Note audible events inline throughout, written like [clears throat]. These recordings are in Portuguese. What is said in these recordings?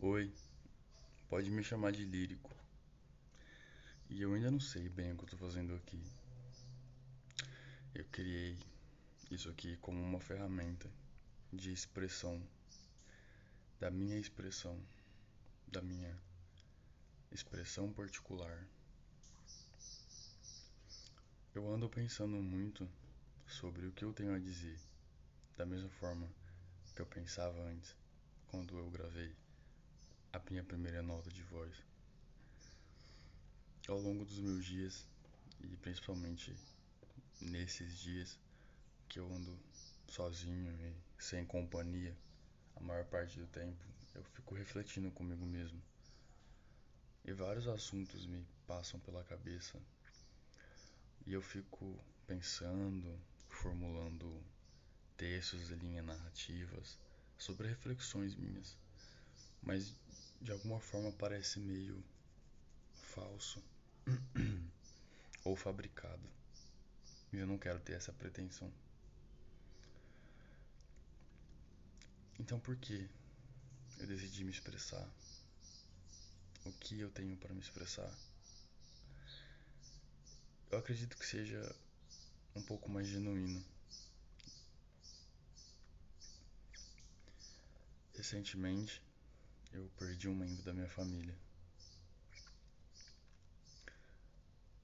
Oi, pode me chamar de lírico. E eu ainda não sei bem o que eu tô fazendo aqui. Eu criei isso aqui como uma ferramenta de expressão, da minha expressão, da minha expressão particular. Eu ando pensando muito sobre o que eu tenho a dizer, da mesma forma que eu pensava antes, quando eu gravei a minha primeira nota de voz. Ao longo dos meus dias, e principalmente nesses dias que eu ando sozinho e sem companhia, a maior parte do tempo eu fico refletindo comigo mesmo. E vários assuntos me passam pela cabeça. E eu fico pensando, formulando textos e linhas narrativas sobre reflexões minhas. Mas de alguma forma parece meio falso [clears throat] ou fabricado. E eu não quero ter essa pretensão. Então por que eu decidi me expressar? O que eu tenho para me expressar? Eu acredito que seja um pouco mais genuíno. Recentemente, eu perdi um membro da minha família.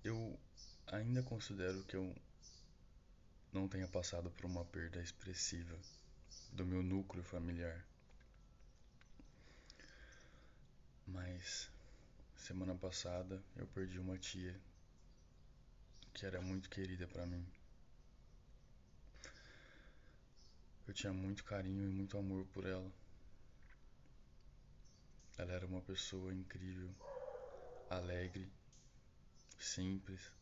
Eu ainda considero que eu não tenha passado por uma perda expressiva do meu núcleo familiar. Mas semana passada eu perdi uma tia que era muito querida para mim. Eu tinha muito carinho e muito amor por ela. Ela era uma pessoa incrível, alegre, simples.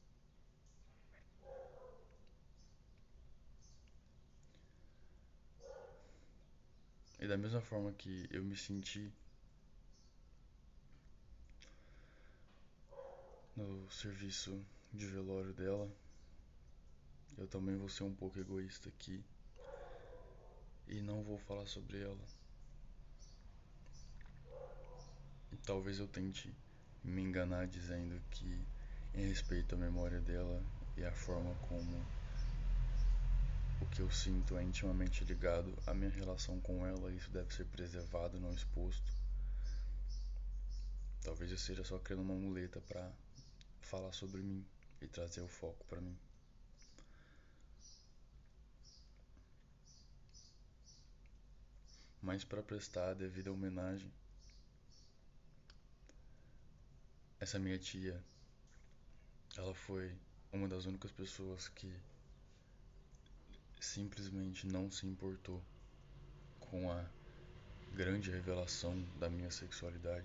E da mesma forma que eu me senti no serviço de velório dela, eu também vou ser um pouco egoísta aqui e não vou falar sobre ela. Talvez eu tente me enganar dizendo que, em respeito à memória dela e à forma como o que eu sinto é intimamente ligado à minha relação com ela, isso deve ser preservado, não exposto. Talvez eu esteja só criando uma muleta para falar sobre mim e trazer o foco para mim. Mas para prestar a devida homenagem Essa minha tia, ela foi uma das únicas pessoas que simplesmente não se importou com a grande revelação da minha sexualidade.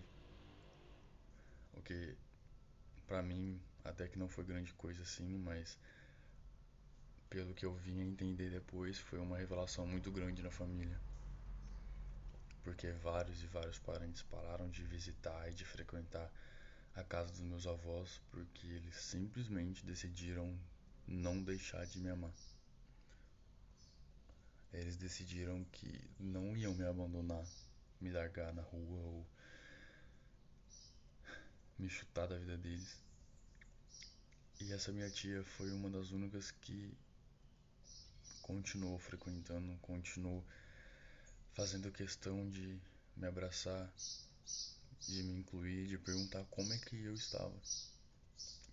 O que para mim até que não foi grande coisa assim, mas pelo que eu vim entender depois, foi uma revelação muito grande na família. Porque vários e vários parentes pararam de visitar e de frequentar a casa dos meus avós porque eles simplesmente decidiram não deixar de me amar. Eles decidiram que não iam me abandonar, me largar na rua ou me chutar da vida deles. E essa minha tia foi uma das únicas que continuou frequentando, continuou fazendo questão de me abraçar, de me incluir, de perguntar como é que eu estava.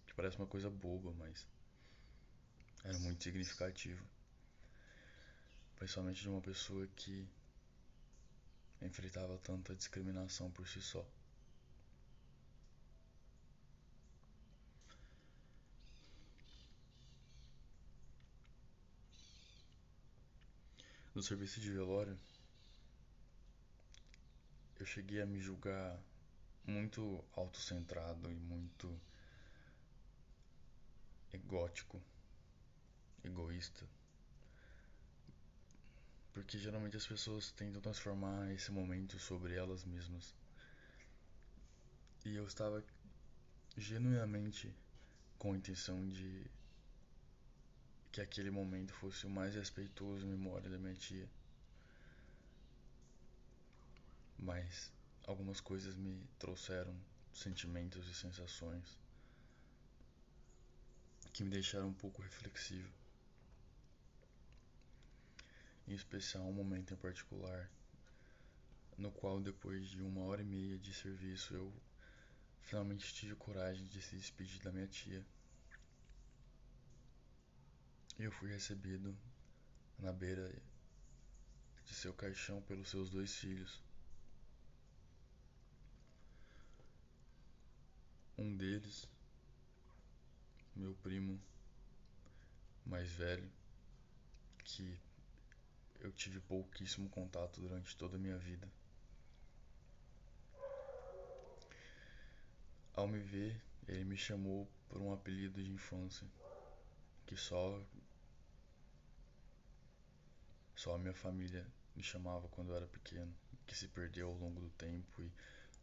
Que parece uma coisa boba, mas era muito significativo. Principalmente de uma pessoa que enfrentava tanta discriminação por si só. No serviço de velório, eu cheguei a me julgar muito autocentrado e muito egótico, egoísta. Porque geralmente as pessoas tentam transformar esse momento sobre elas mesmas. E eu estava genuinamente com a intenção de que aquele momento fosse o mais respeitoso em memória da minha tia. Mas algumas coisas me trouxeram sentimentos e sensações que me deixaram um pouco reflexivo. Em especial um momento em particular, no qual depois de uma hora e meia de serviço eu finalmente tive coragem de se despedir da minha tia. E eu fui recebido na beira de seu caixão pelos seus dois filhos. Um deles, meu primo mais velho, que eu tive pouquíssimo contato durante toda a minha vida. Ao me ver, ele me chamou por um apelido de infância que só só a minha família me chamava quando eu era pequeno, que se perdeu ao longo do tempo e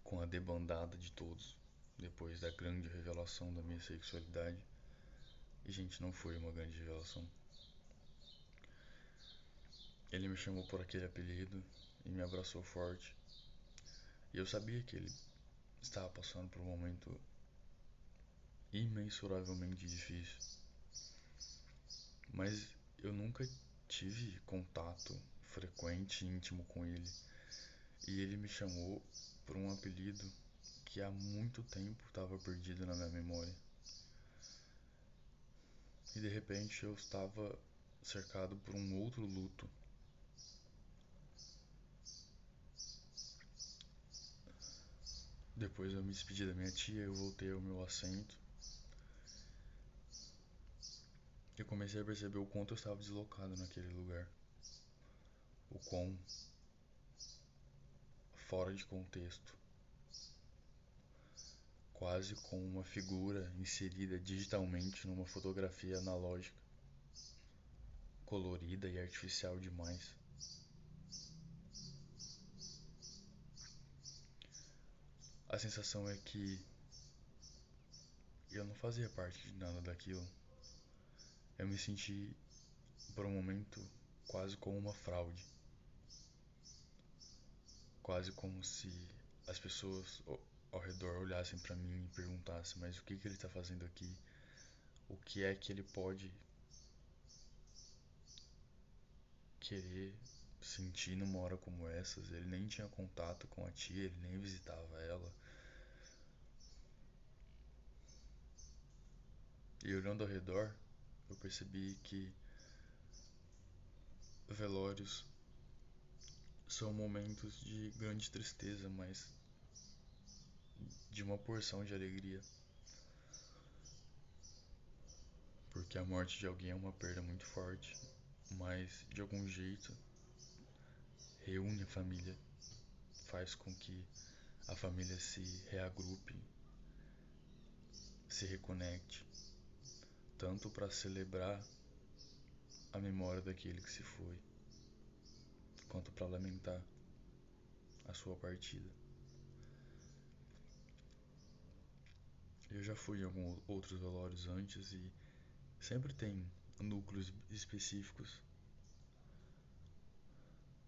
com a debandada de todos depois da grande revelação da minha sexualidade. E, gente, não foi uma grande revelação. Ele me chamou por aquele apelido e me abraçou forte. E eu sabia que ele estava passando por um momento imensuravelmente difícil. Mas eu nunca tive contato frequente íntimo com ele. E ele me chamou por um apelido que há muito tempo estava perdido na minha memória. E de repente eu estava cercado por um outro luto. Depois eu me despedi da minha tia, eu voltei ao meu assento. Eu comecei a perceber o quanto eu estava deslocado naquele lugar. O quão fora de contexto quase como uma figura inserida digitalmente numa fotografia analógica, colorida e artificial demais. A sensação é que eu não fazia parte de nada daquilo. Eu me senti, por um momento, quase como uma fraude. Quase como se as pessoas ao redor olhassem para mim e perguntassem: mas o que, que ele está fazendo aqui? O que é que ele pode querer sentir numa hora como essas? Ele nem tinha contato com a tia, ele nem visitava ela. E olhando ao redor, eu percebi que velórios são momentos de grande tristeza, mas de uma porção de alegria. Porque a morte de alguém é uma perda muito forte, mas de algum jeito reúne a família, faz com que a família se reagrupe, se reconecte, tanto para celebrar a memória daquele que se foi, quanto para lamentar a sua partida. Eu já fui em alguns outros velórios antes e sempre tem núcleos específicos.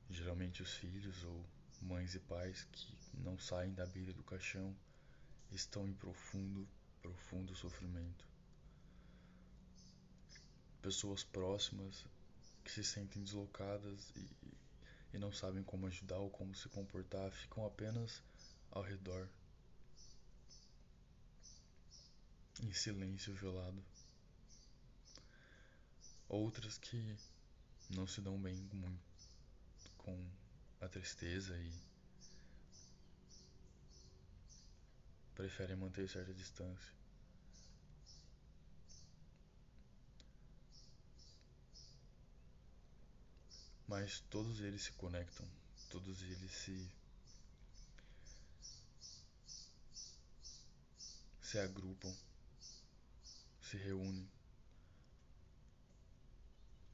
Geralmente os filhos ou mães e pais que não saem da beira do caixão estão em profundo, profundo sofrimento. Pessoas próximas que se sentem deslocadas e, e não sabem como ajudar ou como se comportar ficam apenas ao redor em silêncio velado. Outras que não se dão bem muito com a tristeza e preferem manter certa distância. Mas todos eles se conectam, todos eles se se agrupam se reúnem.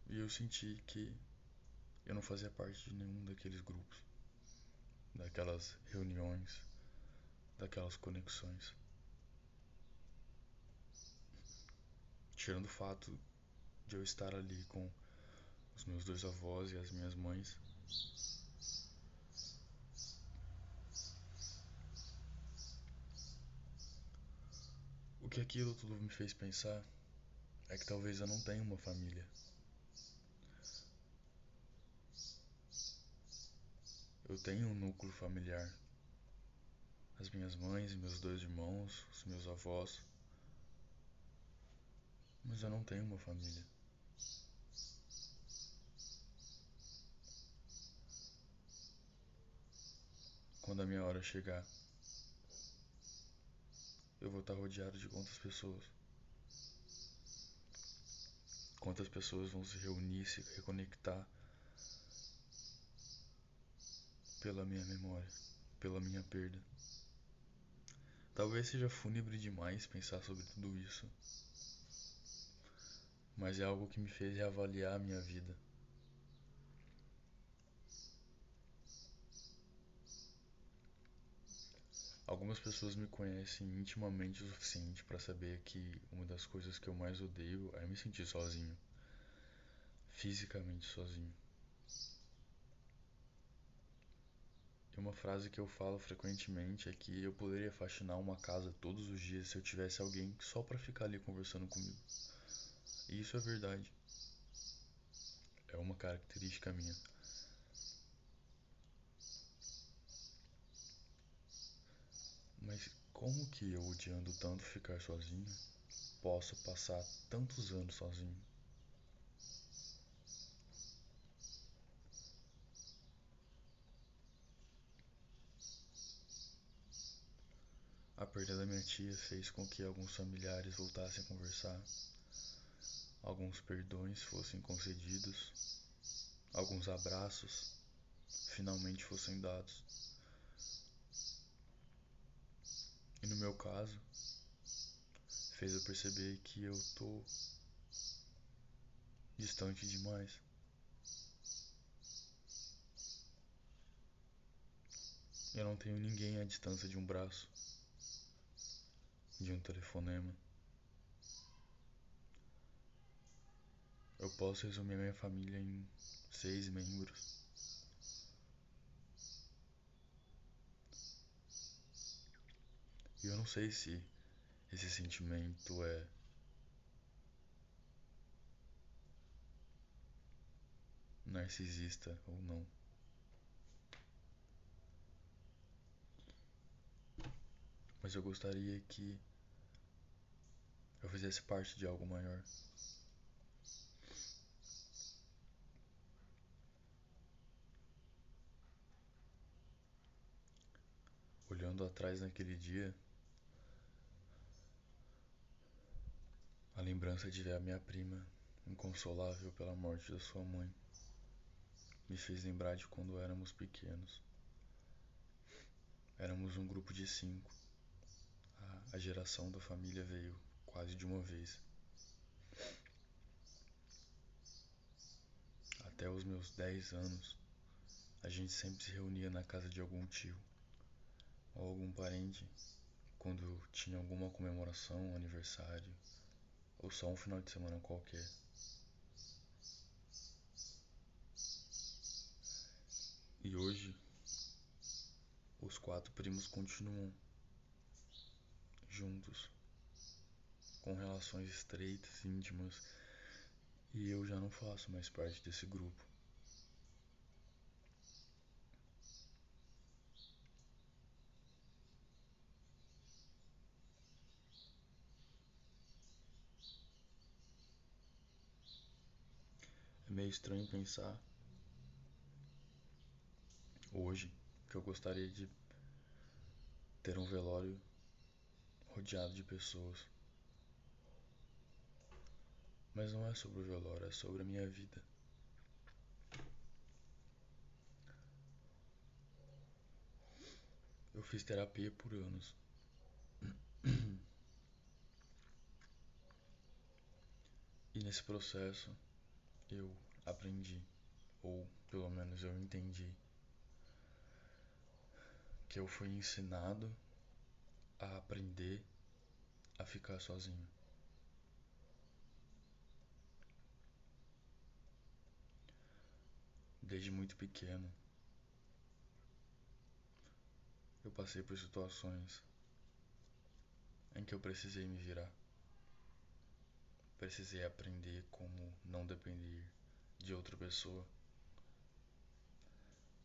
E eu senti que eu não fazia parte de nenhum daqueles grupos, daquelas reuniões, daquelas conexões. Tirando o fato de eu estar ali com os meus dois avós e as minhas mães. O que aquilo tudo me fez pensar é que talvez eu não tenha uma família. Eu tenho um núcleo familiar. As minhas mães, meus dois irmãos, os meus avós. Mas eu não tenho uma família. Quando a minha hora chegar, eu vou estar rodeado de quantas pessoas? Quantas pessoas vão se reunir, se reconectar pela minha memória, pela minha perda? Talvez seja fúnebre demais pensar sobre tudo isso, mas é algo que me fez reavaliar a minha vida. Algumas pessoas me conhecem intimamente o suficiente para saber que uma das coisas que eu mais odeio é me sentir sozinho. Fisicamente sozinho. E uma frase que eu falo frequentemente é que eu poderia faxinar uma casa todos os dias se eu tivesse alguém só para ficar ali conversando comigo. E isso é verdade. É uma característica minha. Mas como que eu, odiando tanto ficar sozinho, posso passar tantos anos sozinho? A perda da minha tia fez com que alguns familiares voltassem a conversar, alguns perdões fossem concedidos, alguns abraços finalmente fossem dados. E no meu caso, fez eu perceber que eu tô distante demais. Eu não tenho ninguém à distância de um braço, de um telefonema. Eu posso resumir minha família em seis membros. E eu não sei se esse sentimento é narcisista ou não. Mas eu gostaria que eu fizesse parte de algo maior. Olhando atrás naquele dia, A lembrança de ver a minha prima, inconsolável pela morte da sua mãe, me fez lembrar de quando éramos pequenos. Éramos um grupo de cinco. A, geração da família veio quase de uma vez. Até os meus dez anos, a gente sempre se reunia na casa de algum tio ou algum parente quando tinha alguma comemoração, aniversário, ou só um final de semana qualquer. E hoje, os quatro primos continuam juntos, com relações estreitas, íntimas, e eu já não faço mais parte desse grupo. Estranho pensar hoje que eu gostaria de ter um velório rodeado de pessoas. Mas não é sobre o velório, é sobre a minha vida. Eu fiz terapia por anos. E nesse processo eu aprendi, ou pelo menos eu entendi, que eu fui ensinado a aprender a ficar sozinho. Desde muito pequeno, eu passei por situações em que eu precisei me virar. Precisei aprender como não depender de outra pessoa.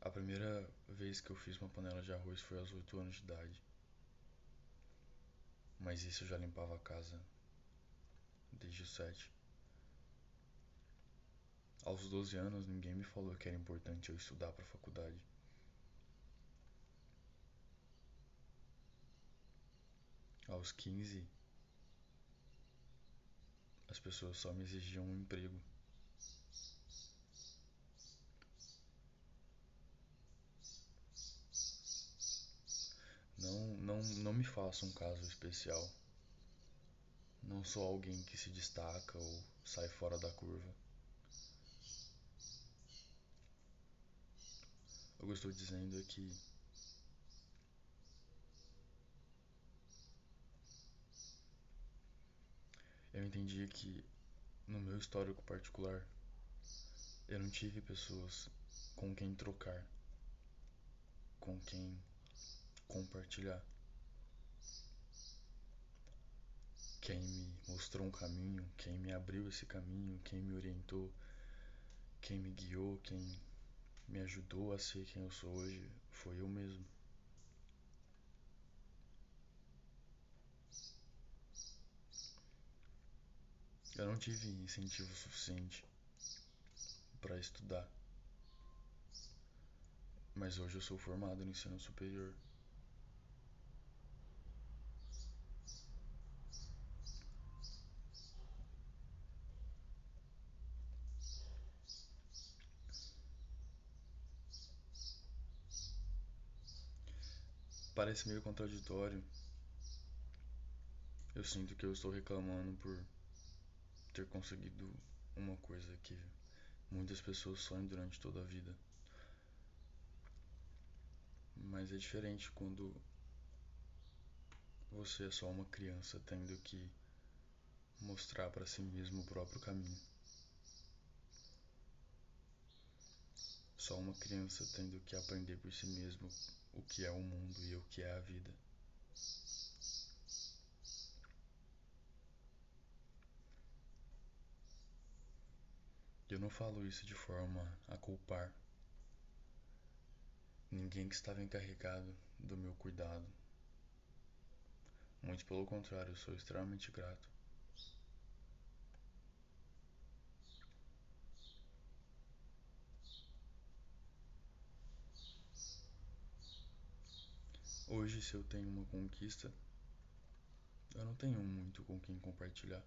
A primeira vez que eu fiz uma panela de arroz foi aos 8 anos de idade. Mas isso eu já limpava a casa desde os 7. Aos 12 anos, ninguém me falou que era importante eu estudar para faculdade. Aos 15, as pessoas só me exigiam um emprego. Não, me faça um caso especial. Não sou alguém que se destaca ou sai fora da curva. O que eu estou dizendo é que eu entendi que no meu histórico particular eu não tive pessoas com quem trocar, com quem compartilhar. Quem me mostrou um caminho, quem me abriu esse caminho, quem me orientou, quem me guiou, quem me ajudou a ser quem eu sou hoje foi eu mesmo. Eu não tive incentivo suficiente para estudar. Mas hoje eu sou formado no ensino superior. Parece meio contraditório. Eu sinto que eu estou reclamando por ter conseguido uma coisa que muitas pessoas sonham durante toda a vida. Mas é diferente quando você é só uma criança tendo que mostrar para si mesmo o próprio caminho. Só uma criança tendo que aprender por si mesmo o que é o mundo e o que é a vida. Eu não falo isso de forma a culpar ninguém que estava encarregado do meu cuidado. Muito pelo contrário, sou extremamente grato. Hoje, se eu tenho uma conquista, eu não tenho muito com quem compartilhar.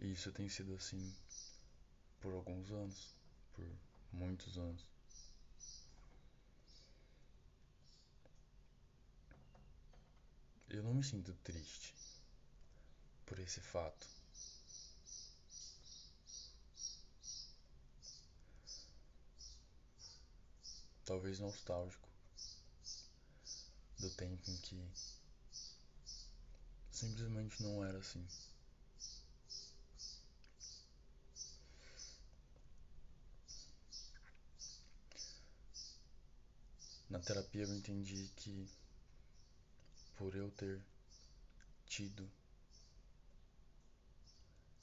E isso tem sido assim por alguns anos, por muitos anos. Eu não me sinto triste por esse fato. Talvez nostálgico do tempo em que simplesmente não era assim. Na terapia eu entendi que por eu ter tido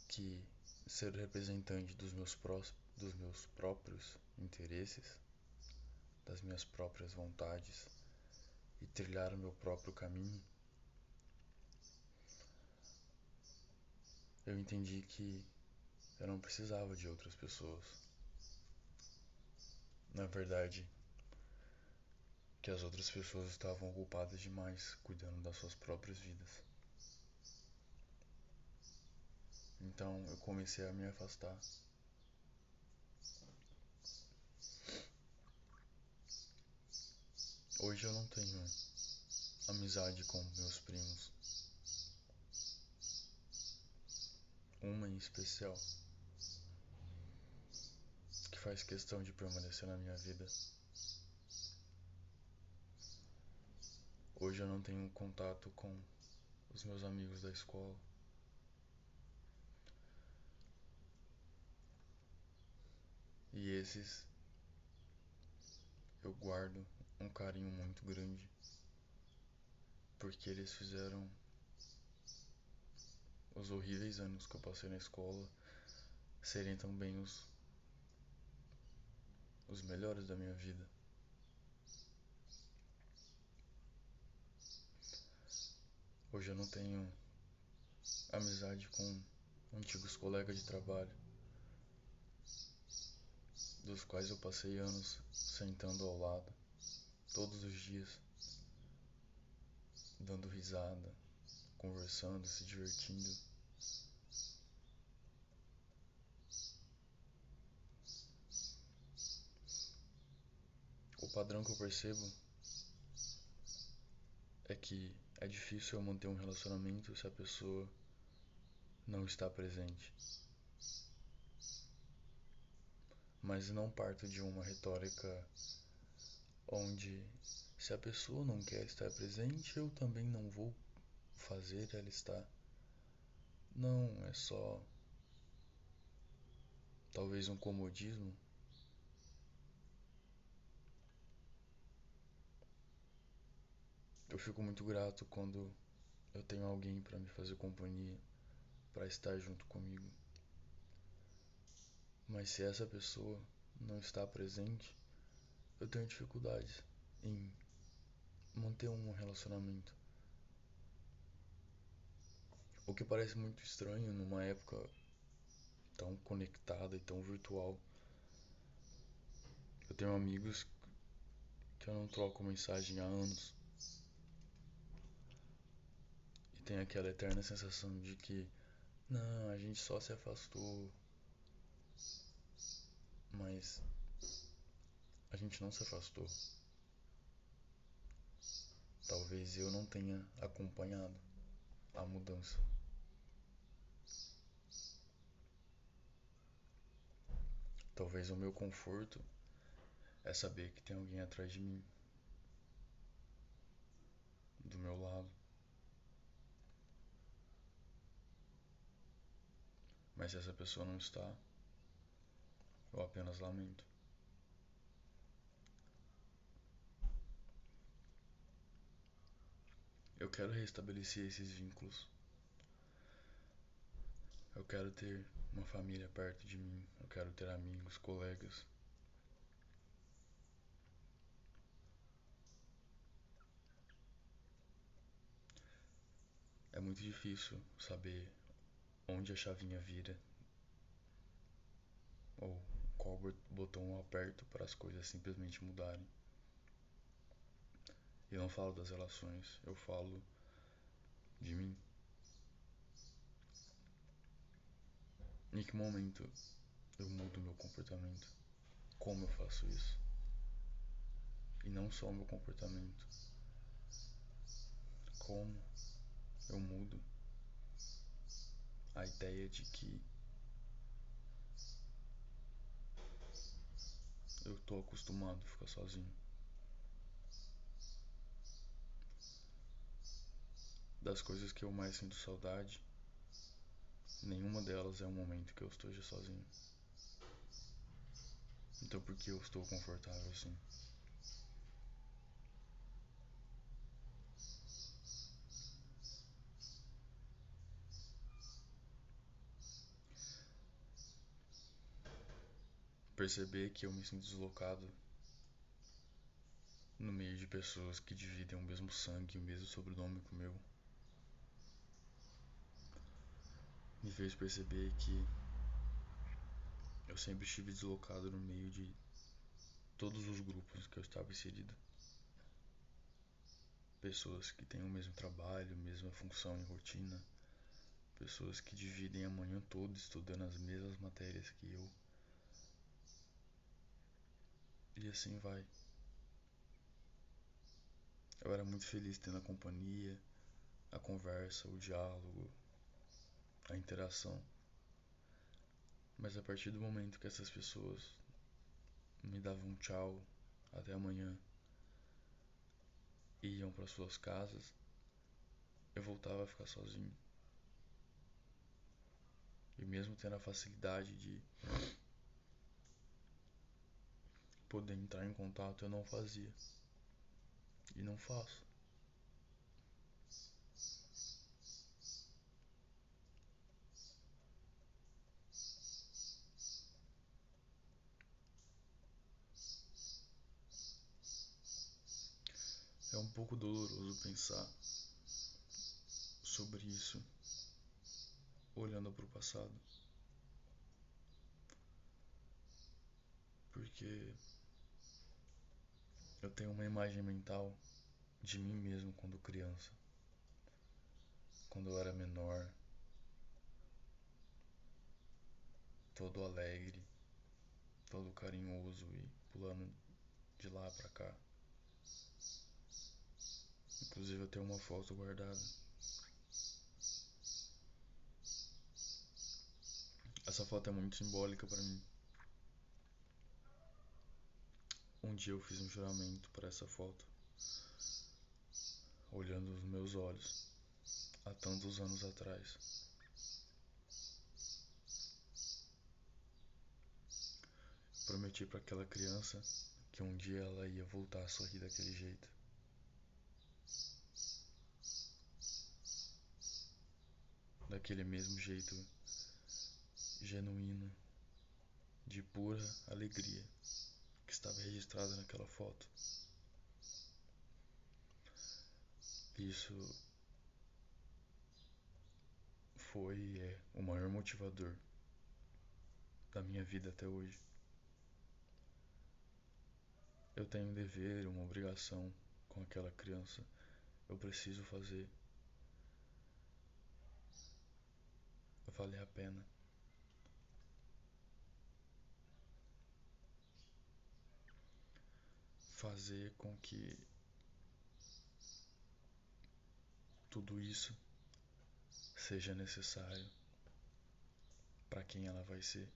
que ser representante dos meus, pró dos meus próprios interesses, das minhas próprias vontades e trilhar o meu próprio caminho, eu entendi que eu não precisava de outras pessoas. Na verdade, que as outras pessoas estavam ocupadas demais cuidando das suas próprias vidas. Então eu comecei a me afastar Hoje eu não tenho amizade com meus primos. Uma em especial que faz questão de permanecer na minha vida. Hoje eu não tenho contato com os meus amigos da escola. E esses eu guardo um carinho muito grande porque eles fizeram os horríveis anos que eu passei na escola serem também os os melhores da minha vida. Hoje eu não tenho amizade com antigos colegas de trabalho, dos quais eu passei anos sentando ao lado, todos os dias, dando risada, conversando, se divertindo. O padrão que eu percebo é que é difícil eu manter um relacionamento se a pessoa não está presente. Mas não parto de uma retórica onde se a pessoa não quer estar presente, eu também não vou fazer ela estar. Não, é só talvez um comodismo Eu fico muito grato quando eu tenho alguém para me fazer companhia, para estar junto comigo. Mas se essa pessoa não está presente, eu tenho dificuldades em manter um relacionamento. O que parece muito estranho numa época tão conectada e tão virtual. Eu tenho amigos que eu não troco mensagem há anos. tem aquela eterna sensação de que não, a gente só se afastou. Mas gente não se afastou. Talvez eu não tenha acompanhado a mudança. Talvez o meu conforto é saber que tem alguém atrás de mim, do meu lado. Mas se essa pessoa não está, eu apenas lamento. Eu quero restabelecer esses vínculos. Eu quero ter uma família perto de mim. Eu quero ter amigos, colegas. É muito difícil saber onde a chavinha vira ou qual botão eu aperto para as coisas simplesmente mudarem. Eu não falo das relações, eu falo de mim. Em que momento eu mudo meu comportamento? Como eu faço isso? E não só o meu comportamento. Como eu mudo a ideia de que eu tô acostumado a ficar sozinho. Das coisas que eu mais sinto saudade, nenhuma delas é um momento que eu esteja sozinho. Então por que eu estou confortável assim? perceber que eu me sinto deslocado no meio de pessoas que dividem o mesmo sangue, o mesmo sobrenome que o meu. Me fez perceber que eu sempre estive deslocado no meio de todos os grupos que eu estava inserido. Pessoas que têm o mesmo trabalho, mesma função e rotina. Pessoas que dividem a manhã toda estudando as mesmas matérias que eu e assim vai. Eu era muito feliz tendo a companhia, a conversa, o diálogo, a interação. Mas a partir do momento que essas pessoas me davam um tchau, até amanhã, e iam para suas casas, eu voltava a ficar sozinho. E mesmo tendo a facilidade de poder entrar em contato, eu não fazia. E não faço. Pouco doloroso pensar sobre isso olhando para o passado. Porque eu tenho uma imagem mental de mim mesmo quando criança. Quando eu era menor, todo alegre, todo carinhoso e pulando de lá para cá. Inclusive eu tenho uma foto guardada. Essa foto é muito simbólica para mim. Um dia eu fiz um juramento para essa foto, olhando nos meus olhos, há tantos anos atrás. Prometi para aquela criança que um dia ela ia voltar a sorrir daquele jeito. Daquele mesmo jeito genuíno, de pura alegria que estava registrada naquela foto. Isso foi é o maior motivador da minha vida até hoje. Eu tenho um dever, uma obrigação com aquela criança. Eu preciso fazer valer a pena. fazer com que tudo isso seja necessário para quem ela vai ser.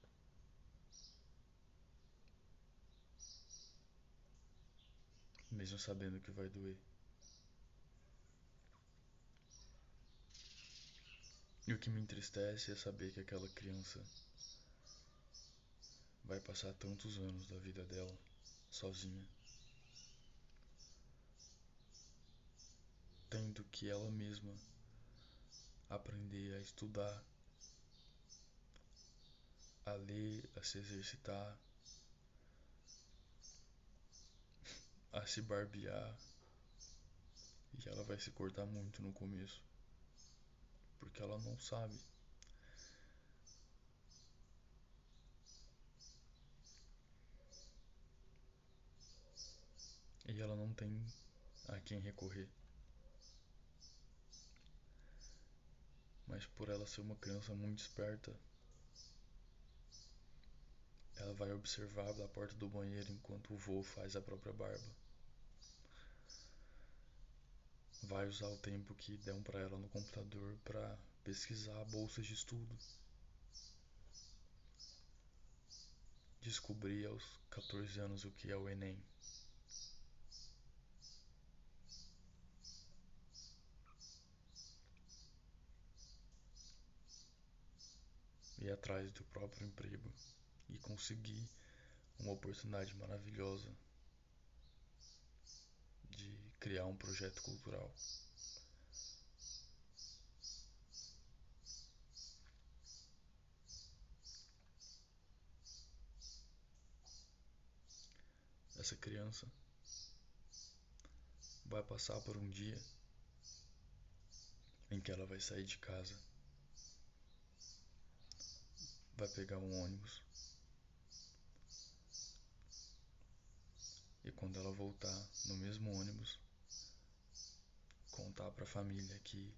Mesmo sabendo que vai doer. E o que me entristece é saber que aquela criança vai passar tantos anos da vida dela sozinha. tendo que ela mesma aprender a estudar, a ler, a se exercitar, a se barbear. E ela vai se cortar muito no começo, porque ela não sabe. E ela não tem a quem recorrer. mas por ela ser uma criança muito esperta, ela vai observar da porta do banheiro enquanto o vô faz a própria barba. Vai usar o tempo que dão para ela no computador para pesquisar bolsas de estudo. Descobrir aos 14 anos o que é o Enem. ir atrás do próprio emprego e conseguir uma oportunidade maravilhosa criar um projeto cultural. Essa criança vai passar por um dia em que ela vai sair de casa vai pegar um ônibus. E quando ela voltar no mesmo ônibus, contar para a família que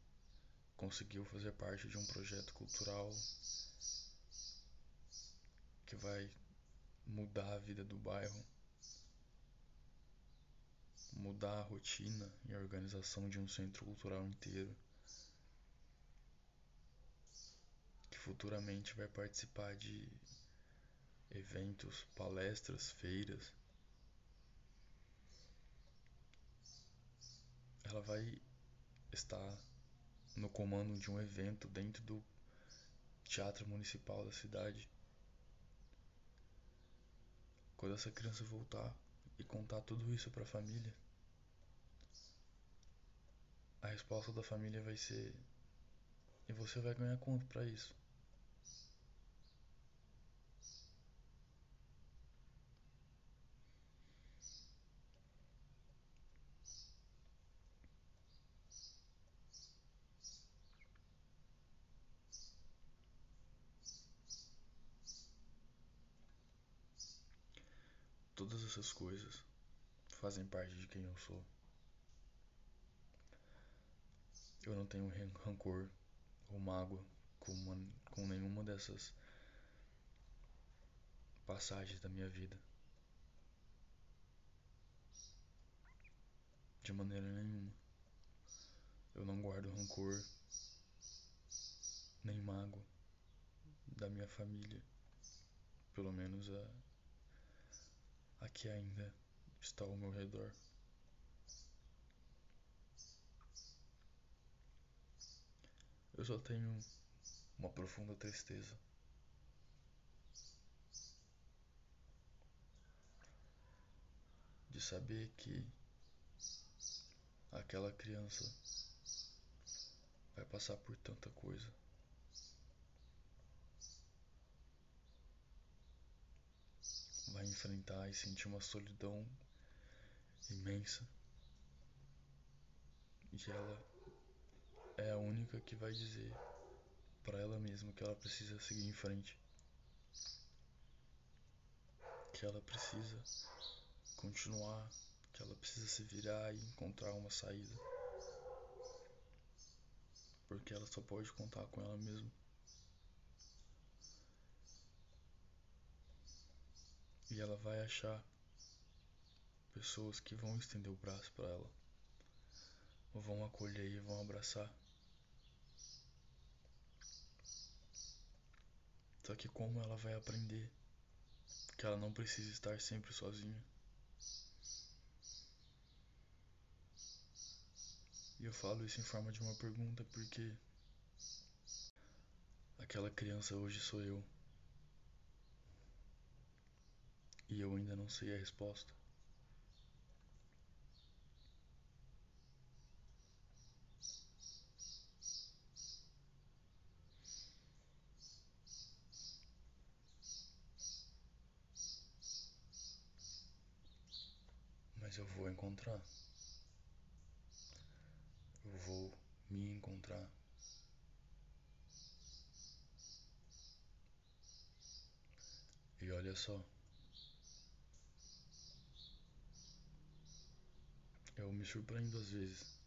conseguiu fazer parte de um projeto cultural que vai mudar a vida do bairro, mudar a rotina e a organização de um centro cultural inteiro. futuramente vai participar de eventos, palestras, feiras. Ela vai estar no comando de um evento dentro do Teatro Municipal da cidade, quando essa criança voltar e contar tudo isso para a família, a resposta da família vai ser: e você vai ganhar quanto para isso? Todas essas coisas fazem parte de quem eu sou. Eu não tenho rancor ou mágoa com, uma, com nenhuma dessas passagens da minha vida. De maneira nenhuma. Eu não guardo rancor nem mágoa da minha família. Pelo menos a a que ainda está ao meu redor. Eu só tenho uma profunda tristeza. De saber que aquela criança vai passar por tanta coisa. vai enfrentar e sentir uma solidão imensa. E ela é a única que vai dizer para ela mesma que ela precisa seguir em frente. Que ela precisa continuar, que ela precisa se virar e encontrar uma saída. Porque ela só pode contar com ela mesma. E ela vai achar pessoas que vão estender o braço para ela, vão acolher e vão abraçar. Só que como ela vai aprender que ela não precisa estar sempre sozinha? E eu falo isso em forma de uma pergunta porque aquela criança hoje sou eu. E eu ainda não sei a resposta. Mas eu vou encontrar. Eu vou me encontrar. E olha só. Eu me surpreendo às vezes.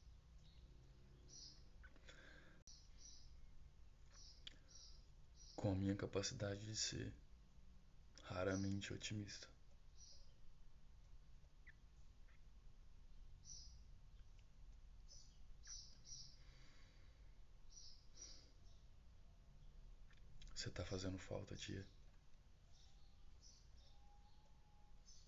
Com a minha capacidade de ser raramente otimista. Você tá fazendo falta, tia.